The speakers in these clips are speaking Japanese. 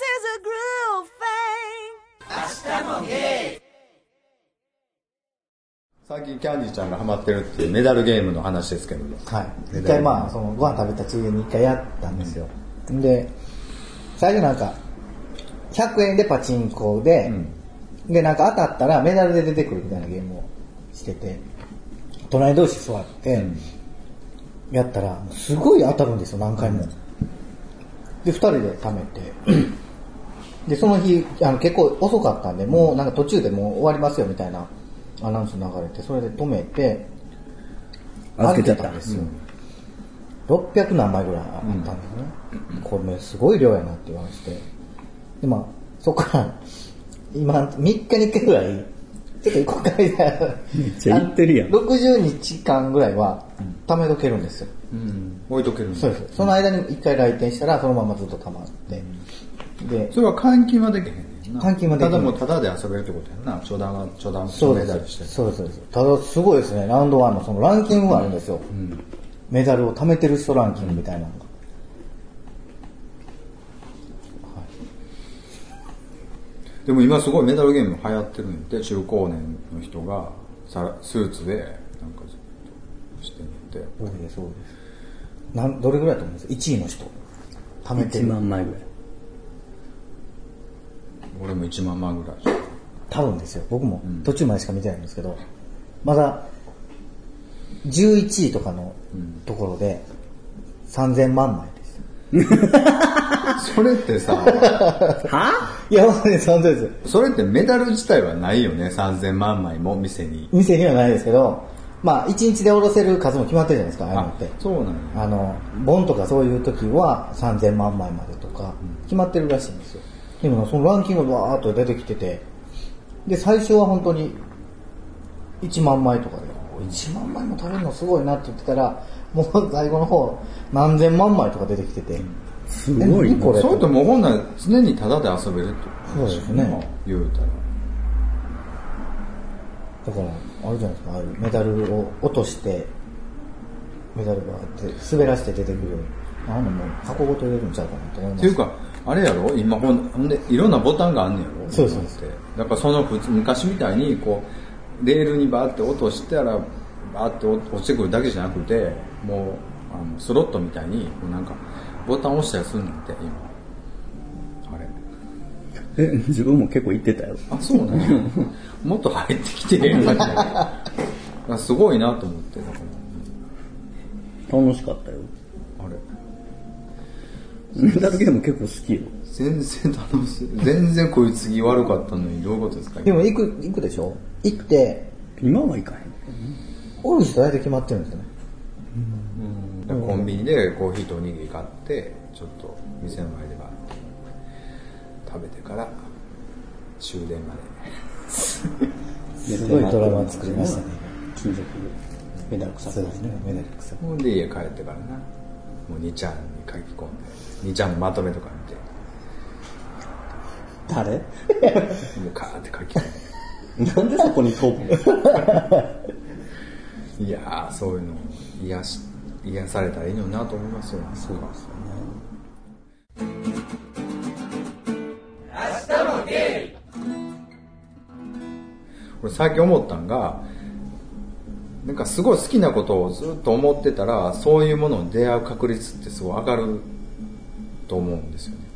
a groove thing. 最近キャンディーちゃんがハマってるっていうメダルゲームの話ですけども。はい。一回まあ、そのご飯食べたついでに一回やったんですよ。で、最初なんか、100円でパチンコで、で、なんか当たったらメダルで出てくるみたいなゲームをしてて、隣同士座って、やったら、すごい当たるんですよ、何回も。で、二人で貯めて、で、その日、あの結構遅かったんで、もうなんか途中でもう終わりますよみたいなアナウンス流れて、それで止めて、預けちゃった預んですよ。600何枚ぐらいあったんですね。これすごい量やなって言われて。で、まあ、そこから、今、3日に1回ぐらい、ちょっと行こうかみたいな。めっちゃ行ってるやん60日間ぐらいは、貯めとけるんですよ。うん。置いとけるんだそうです。その間に1回来店したら、そのままずっと溜まって。で、それは換金はできへんねんな。換金はできへんただもうただで遊べるってことやんな。初段は、初段、そうメダルして。そうですそうです。ただすごいですね、ラウンド1のそのランキングがあるんですよ。メダルを貯めてる人ランキングみたいなのが。でも今すごいメダルゲーム流行ってるんで、中高年の人がさスーツでなんかずっとしてみて。そうです、そうです。なんどれぐらいだと思うんです？か ?1 位の人。貯めて1る。万枚ぐらい。俺も1万万ぐらい。多分ですよ。僕も途中までしか見てないんですけど、まだ11位とかのところで3000万枚です。それってさ、いや、本当に3000です。それってメダル自体はないよね。3000万枚も店に。店にはないですけど、まあ、1日で下ろせる数も決まってるじゃないですか、ああいうのって。そうなんや。あの、ボンとかそういう時は3000万枚までとか、決まってるらしいんですよ。でもそのランキングがわーっと出てきてて、で、最初は本当に1万枚とかで、1万枚も食べるのすごいなって言ってたら、もう最後の方、何千万枚とか出てきてて、すごいなえ何これ？それともうほんなら常にタダで遊べるってそうですね。言うたら。だから、あるじゃないですか、ああいうメダルを落として、メダルがあって、滑らして出てくるあのもう箱ごと入れるんちゃうかなと思います。っていうか、あれやろ？今ほんほんで、いろんなボタンがあんねやろ？そうそうです今ってだからその普通、昔みたいに、こう、レールにバーって落としたら、バーって落ちてくるだけじゃなくて、もう、あのスロットみたいに、こうなんか、ボタン押したりするんだって、今。あれ。え、自分も結構行ってたよ。あ、そうなんや。もっと入ってきてるやんか。すごいなと思って、だから。楽しかったよ。あれ。メダルゲーム結構好きよ。全然楽しい。全然こいつ次悪かったのにどういうことですか？でも行く、行くでしょ？行って、今は行かへん。おる人大体決まってるんですよね。コンビニでコーヒーとおにぎり買って、ちょっと店の前でバーって食べてから終電ま すごいドラマ作りましたね。金属メダル臭くそうですね、メダル臭で。ほんで家帰ってからな、もう2ちゃんに書き込んで、2ちゃんのまとめとか誰見て、でカーって書き込んなんでそこに飛ぶ。いやー、そういうの癒し、癒されたらいいのになと思いますよ。そうですよこれ最近思ったんが、なんかすごい好きなことをずっと思ってたら、そういうものに出会う確率ってすごい上がると思うんですよね。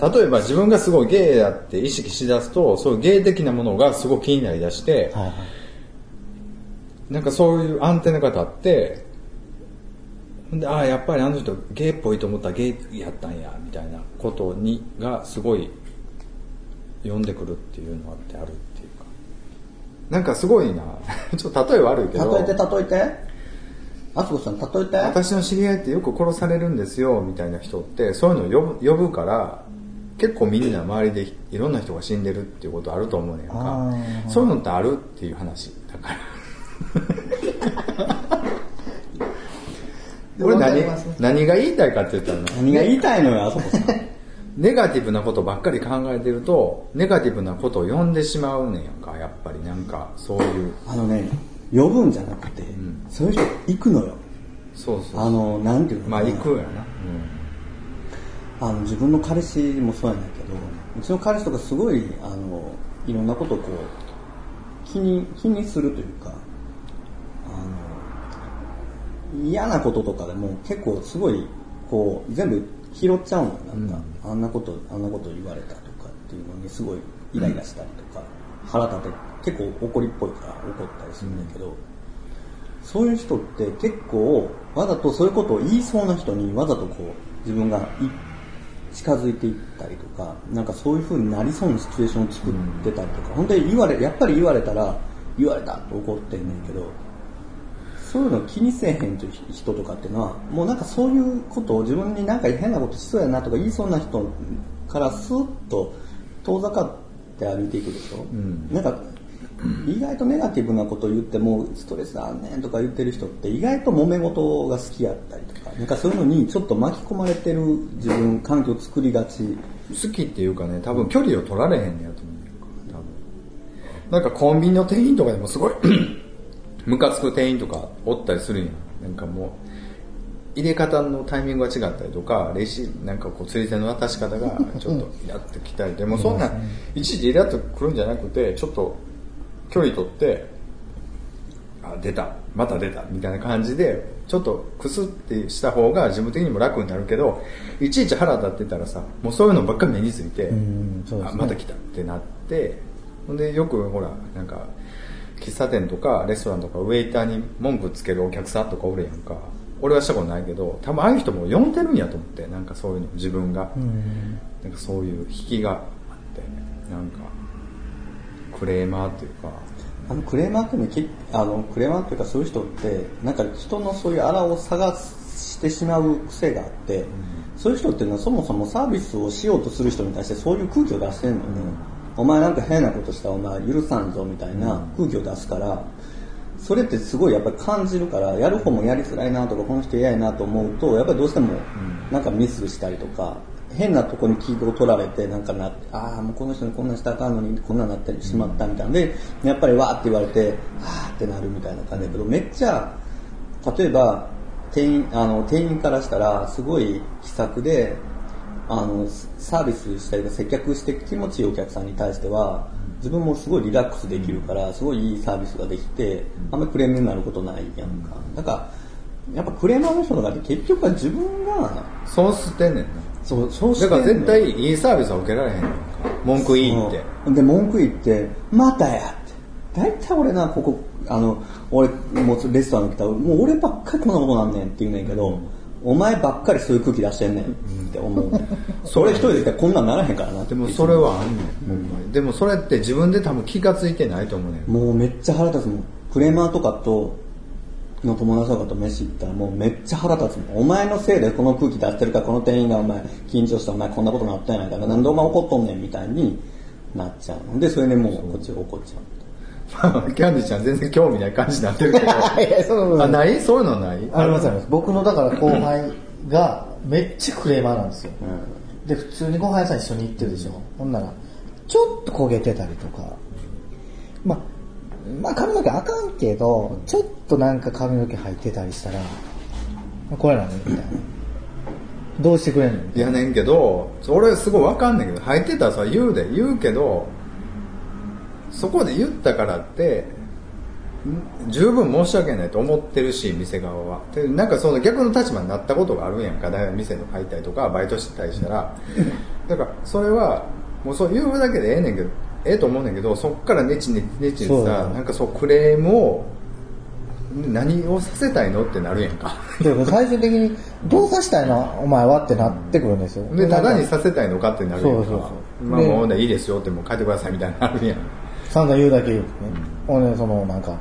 例えば自分がすごいゲイだって意識しだすと、そういうゲイ的なものがすごい気になりだして、はいはい。なんかそういうアンテナが立って、で、ああ、やっぱりあの人ゲイっぽいと思ったらゲイやったんや、みたいなことに、がすごい、読んでくるっていうのがあってあるっていうか。なんかすごいな、ちょっと例え悪いけど、例えて例えてあつこさん例えて私の知り合いってよく殺されるんですよ、みたいな人って、そういうのを呼ぶ呼ぶから、結構みんな周りでいろんな人が死んでるっていうことあると思うねんあかー。そういうのってあるっていう話。だから。俺何？何が言いたいかって言ったらな何が言いたいのよ、あそこさん。ネガティブなことばっかり考えてると、ネガティブなことを呼んでしまうねんやんか、やっぱりなんか、そういう。あのね、呼ぶんじゃなくて、そういう人行くのよ。そうそう。あの、なんていうのまあ行くやな。あの自分の彼氏もそうやねんけどうちの彼氏とかすごいあのいろんなことをこう気に気にするというかあの嫌なこととかでも結構すごいこう全部拾っちゃうのよなんか、あんなことあんなこと言われたとかっていうのにすごいイライラしたりとか、腹立て結構怒りっぽいから怒ったりするんだけど、そういう人って結構わざとそういうことを言いそうな人にわざとこう自分がい近づいていったりとかなんかそういう風になりそうなシチュエーションを作ってたりとか、本当に言われやっぱり言われたら言われたって怒ってんねんけどそういうの気にせえへんという人とかっていうのはもうなんかそういうことを自分になんか変なことしそうやなとか言いそうな人からスーッと遠ざかって歩いていくでしょ、ん。なんか意外とネガティブなことを言ってもストレスあんねんとか言ってる人って意外と揉め事が好きやったりとかなんかそういうのにちょっと巻き込まれてる自分環境を作りがち。好きっていうかね多分距離を取られへんねやと思う多分。なんかコンビニの店員とかでもすごい ムカつく店員とかおったりするん。やなんかもう入れ方のタイミングが違ったりとかレシなんかこう釣り銭の渡し方がちょっとイラってきたり。でもそんな一時イラっとくるんじゃなくてちょっと距離取ってあ出たまた出たみたいな感じでちょっとクスってした方が自分的にも楽になるけどいちいち腹立ってたらさもうそういうのばっかり目について、うんね。あまた来たってなってほんでよくほらなんか喫茶店とかレストランとかウェイターに文句つけるお客さんとかおるやんか。俺はしたことないけど多分ああいう人も呼んでるんやと思ってなんかそういうの自分が、うん。なんかそういう引きがあってなんかクレーマーっていうか。あのクレーマーってねけあのクレーマーっていうかそういう人ってなんか人のそういうあらを探してしまう癖があって、そういう人っていうのはそもそもサービスをしようとする人に対してそういう空気を出してんのね、お前なんか変なことしたらお前許さんぞみたいな空気を出すから、それってすごいやっぱり感じるからやる方もやりづらいなとかこの人嫌やなと思うとやっぱりどうしてもなんかミスしたりとか変なとこに気を取られてなんかなってああもうこの人にこんなしたらあかんのにこんなになってしまったみたいな。でやっぱりわーって言われてあーってなるみたいな感じだけどめっちゃ例えば店員あの店員からしたらすごい気さくであのサービスしたり接客して気持ちいいお客さんに対しては自分もすごいリラックスできるからすごいいいサービスができてあんまりクレームになることないやんか。だからやっぱクレーマーの人とかって結局は自分がそうしてんねんな。そうそうしてだから絶対いいサービスは受けられへん文句いいって。で文句言って「またや」って。大体俺なここあの俺もうレストランに来たらもう俺ばっかりこんなことなんねんって言うねんけど、お前ばっかりそういう空気出してんねんって思う、それ一人で来たらこんなんならへんからなでもそれはあんねん。ほん。でもそれって自分で多分気がついてないと思うねん。もうめっちゃ腹立つもん。クレーマーとかとの友達とかと飯行ったらもうめっちゃ腹立つもんお前のせいでこの空気出してるからこの店員がお前緊張してお前こんなことなったんやないからなんでお前怒っとんねんみたいになっちゃうのでそれでもうこっちが怒っちゃう まあキャンディーちゃん全然興味ない感じになってるけどそう あない？そういうのない？ありますあります。僕のだから後輩がめっちゃクレーマーなんですよ。で、普通にご飯屋さん一緒に行ってるでしょ。ほんなら、ちょっと焦げてたりとか。まあ、まあ髪の毛あかんけど、ちょっとなんか髪の毛入ってたりしたら、これなのみたいな。どうしてくれんの？いやねんけど俺すごいわかんねんけど入ってたらさ言うで。言うけどそこで言ったからって十分申し訳ないと思ってるし店側は。でなんかその逆の立場になったことがあるんやんか。だから店の入ったりとかバイトしてたりしたら。だからそれはもうそう言うだけでええねんけどええと思うねんけどそっからネチネチネチさなんかそうクレームを何をさせたいのってなるやんかな。でも最終的に、どうさしたいのお前はってなってくるんですよ。で、ただにさせたいのかってなるやんか。そうそうそうまあでもうねいいですよってもう帰ってくださいみたいになるやん。散々言うだけ言うてね。ほんで、その、なんか、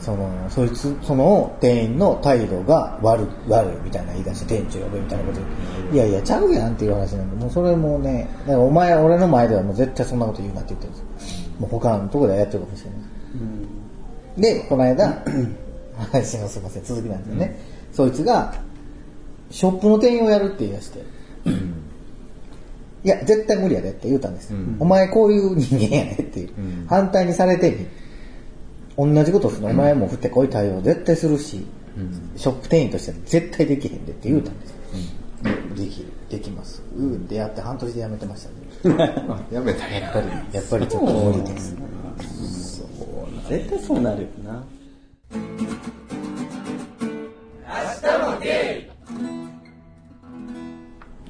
その、そいつ、その店員の態度が悪い、悪いみたいな言い出して、店長呼べみたいなこと言ういやいや、ちゃうやんっていう話なんで、もうそれもね、お前、俺の前ではもう絶対そんなこと言うなって言ってるんですよ。もう他のところではやってるかもしれない。で、この間、話のすいません、続きなんですよね。そいつが、ショップの店員をやるって言い出して、いや、絶対無理やでって言うたんですよ。うんお前こういう人間やねっていう。うん反対にされてみ。同じことするの、お前も振ってこい対応絶対するし、ショップ店員としては絶対できへんでって言うたんですよ。できるできますうん。ってやって半年でやめてましたねあやめたん。ややっぱりやっぱりちょっと無理です絶対そうなるよな。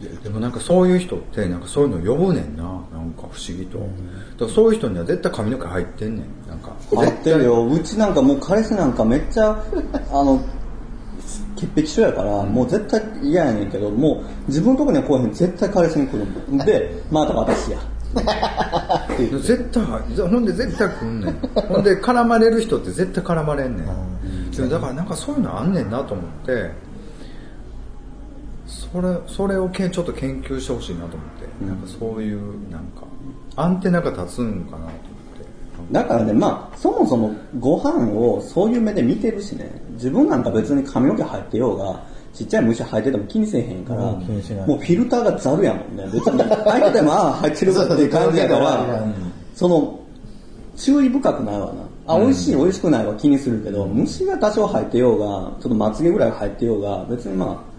いやでもなん。かそういう人ってなん。かそういうの呼ぶねん。ななん。か不思議と、だからそういう人には絶対髪の毛入ってん。ねんか入ってるよ。うちなんかもう彼氏なんかめっちゃ、あの、潔癖症やから、もう絶対嫌やねんけど、もう自分のとこには来おへん。絶対彼氏に来る。んで、また私や。っていう絶対ほんで絶対来んねん。ほんで絡まれる人って絶対絡まれんねん。でもだからなんかそういうのあんねんなと思って。それそれをけちょっと研究してほしいなと思って、なんかそういうなんかアンテナが立つんかなとだからね、まあ、そもそもご飯をそういう目で見てるしね、自分なんか別に髪の毛入ってようが、ちっちゃい虫生えてても気にせえへんから、うん気にしないもうフィルターがザルやもんね。別にてても、ああ、入ってるっていう感じやかそうそうらそう、その、注意深くないわな。あ、美味しい、美味しくないは気にするけど、虫が多少入ってようが、ちょっとまつげぐらい入ってようが、別にまあ、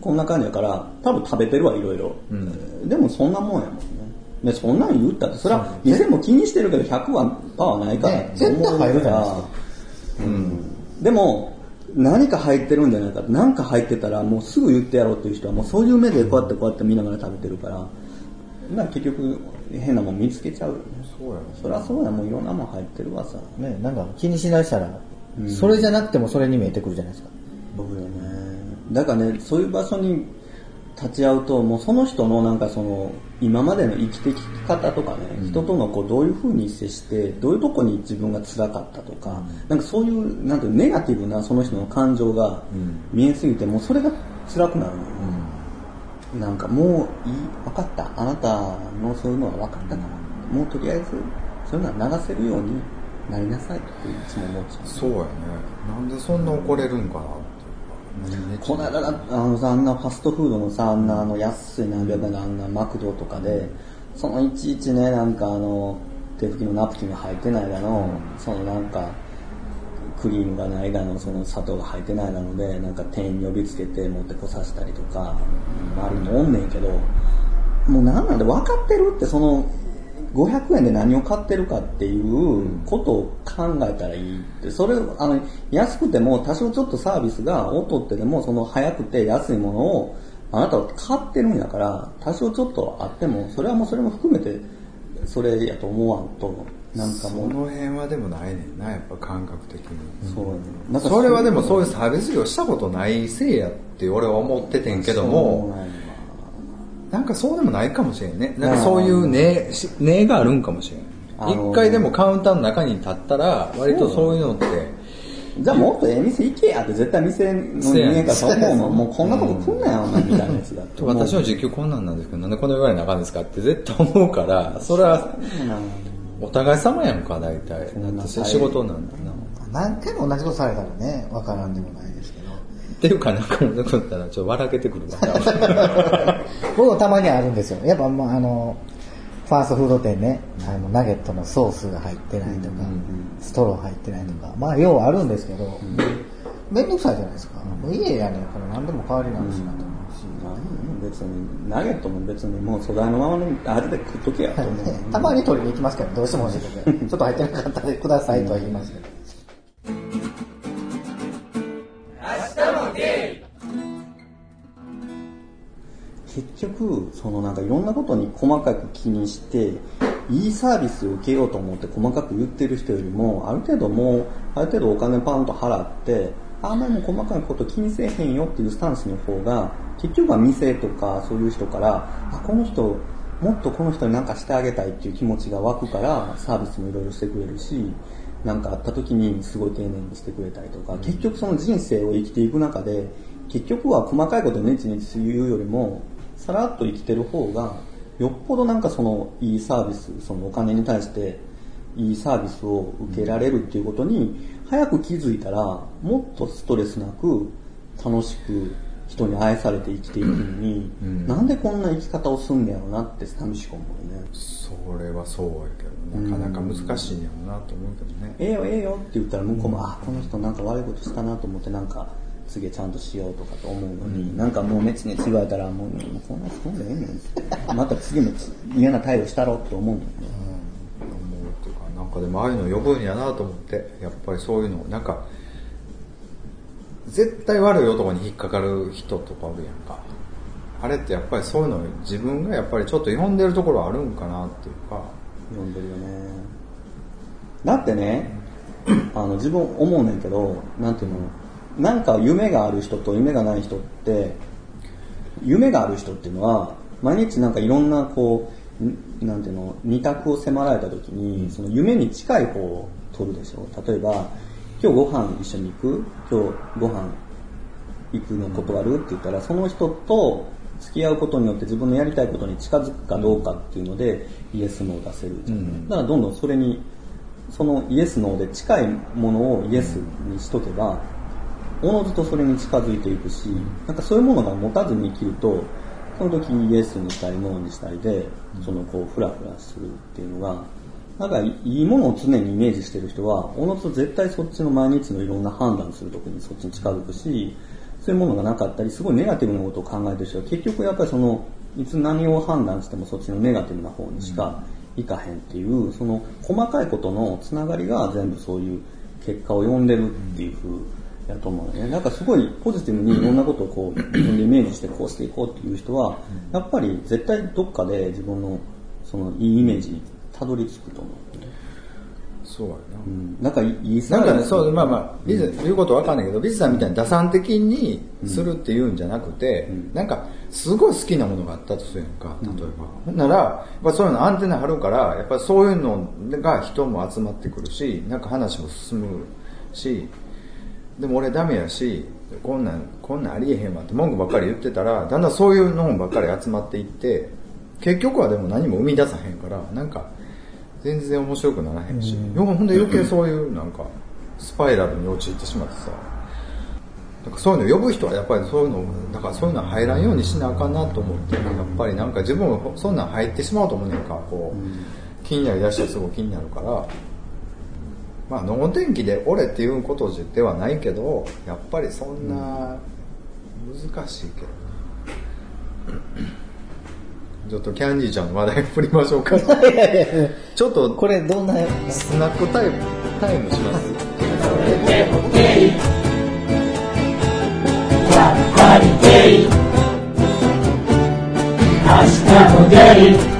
こんな感じやから、多分食べてるわ、いろいろ。でもそんなもんやもんね。で、そんなん言ったって、それは店も気にしてるけど100はパーはないからね絶対入るじゃないですかうん。でも、何か入ってるんじゃないか。何か入ってたらもうすぐ言ってやろうっていう人はもうそういう目でこうやってこうやって見ながら食べてるから、まあ結局変なもん見つけちゃうよね。そうやろそりゃそうや、もういろんなもん入ってるわさ。ねなんか気にしだしたら、それじゃなくてもそれに見えてくるじゃないですか僕よね。だからね、そういう場所に立ち会うと、もうその人のなんかその、今までの生きてき方とかね、人とのこうどういう風に接して、どういうとこに自分が辛かったとか、なんかそういう、なんていうのネガティブなその人の感情が見えすぎて、もうそれが辛くなるのよ。なんかもういい、分かった。あなたのそういうのは分かったから。もうとりあえず、そういうのは流せるようになりなさいっていつも思っちゃう。そうやねなんでそんな怒れるんかなこの間だあのさあんなファストフードのさあんなあの安い何百円のあんなマクドとかでそのいちいちねなんかあの手拭きのナプキンが入ってないだの、そのなんかクリームがないだのその砂糖が入ってないだのでなんか店員呼びつけて持ってこさせたりとか周りにおんねんけどもうなんなんで分かってるってその500円で何を買ってるかっていうことを考えたらいいって、それを、あの、安くても多少ちょっとサービスが劣ってでも、その早くて安いものをあなたは買ってるんやから、多少ちょっとあっても、それはもうそれも含めて、それやと思わんと、なんかそもう、の辺はでもないねんなやっぱ感覚的に。そうやねなん。かそれはでもそういうサービス業したことないせいやって俺は思っててんけどもなんかそうでもないかもしれんね。なんかそういうねしねがあるんかもしれあのん一回でもカウンターの中に立ったら割とそういうのってじゃあもっとええ店行けやって絶対店の人間からそう思うの、もうこんなこと来んなよ、お前みたいなやつだっ。私の時給こんなんなんですけどなんでこんな言われなあかんですかって絶対思うからそれはお互い様やんか大体。だ。って仕事なんだな。何回も同じことされたらね分からんでもないですけど。っていうかなんかもなかったらちょっと笑けてくるわ 僕もたまにあるんですよ。やっぱまああのファーストフード店ね。あのナゲットのソースが入ってないとか、ストロー入ってないとか。まあ要はあるんですけど面倒くさいじゃないですか、もう家やねん。から何でも代わりなんしなと思うし、まあ別に、ナゲットも別にもう素材のままのあれで食っとけやと思う。ね たまに取りに行きますけどどうしても欲しいのでちょっと入ってなかったらくださいとは言いますけど結局、そのなんかいろんなことに細かく気にして、いいサービスを受けようと思って細かく言ってる人よりも、ある程度もう、ある程度お金パンと払って、あんまりもう細かいこと気にせえへんよっていうスタンスの方が、結局は店とかそういう人から、あ、この人、もっとこの人に何かしてあげたいっていう気持ちが湧くから、サービスもいろいろしてくれるし、なんかあった時にすごい丁寧にしてくれたりとか、結局その人生を生きていく中で、結局は細かいことをネチネチ言うよりも、さらっと生きてる方が、よっぽどなんかそのいいサービス、そのお金に対していいサービスを受けられるっていうことに、早く気づいたら、もっとストレスなく、楽しく人に愛されて生きていくのに、なんでこんな生き方をすんねやろなって寂しく思うね。それはそうやけどなかなか難しいんやろなと思うけどね。ええよええよって言ったら向こうも、あ、この人なんか悪いことしたなと思ってなんか次ちゃんとしようとかと思うのに、なんかもう熱熱言われたらもうもうこんなそんでええねんって。また次も嫌な態度したろって思うんだよね思うっていうかなんかでもああいうの呼ぶんやなと思ってやっぱりそういうのなんか絶対悪い男に引っかかる人とかおるやんか。あれってやっぱりそういうの自分がやっぱりちょっと読んでるところあるんかなっていうか。読んでるよね。だってねあの自分思うねんけどなんていうの？なんか夢がある人と夢がない人って夢がある人っていうのは毎日なんかいろんなこうなんていうの二択を迫られた時にその夢に近い方を取るでしょ例えば今日ご飯一緒に行く？今日ご飯行くの断るって言ったらその人と付き合うことによって自分のやりたいことに近づくかどうかっていうのでイエスノー出せるじゃん、うん。だからどんどんそれにそのイエスノーで近いものをイエスにしとけばおのずとそれに近づいていくしなんかそういうものが持たずに生きるとその時イエスにしたりノーにしたりでそのこうフラフラするっていうのがなんかいいものを常にイメージしてる人はおのずと絶対そっちの毎日のいろんな判断する時にそっちに近づくしそういうものがなかったりすごいネガティブなことを考えてる人は結局やっぱりそのいつ何を判断してもそっちのネガティブな方にしかいかへんっていうその細かいことのつながりが全部そういう結果を呼んでるっていう風やと思うね。なんかすごいポジティブにいろんなことをこう自分でイメージしてこうしていこうっていう人はやっぱり絶対どっかで自分のそのいいイメージにたどり着くと思う。そうやな。うん、なんかいいなんかね、そう、まあまあ、ビズ、言うことわかんないけど、ビズさんみたいに打算的にするっていうんじゃなくて、うん。なんか、すごい好きなものがあったとするやんか、例えば。ほんなら、やっぱそういうのアンテナ張るから、やっぱそういうのが人も集まってくるし、なんか話も進むし、でも俺ダメやし、こんなん、こんなんありえへんわって文句ばっかり言ってたら、だんだんそういうのばっかり集まっていって、結局はでも何も生み出さへんから、なんか、全然面白くならへんし、よほんで余計そういうなんか、スパイラルに陥ってしまってさ、なんかそういうの呼ぶ人はやっぱりそういうの、だからそういうの入らんようにしなあかんなと思って、やっぱりなんか自分もそんなん入ってしまうと思うねんか、こう、気になりだしたらすごい気になるから、まあ、能天気で俺っていうことではないけど、やっぱりそんな難しいけどな。ちょっとキャンディーちゃんの話題振りましょうか。いやいやいや。ちょっとこれどんな？スナックタイム、タイムします。明日もゲイ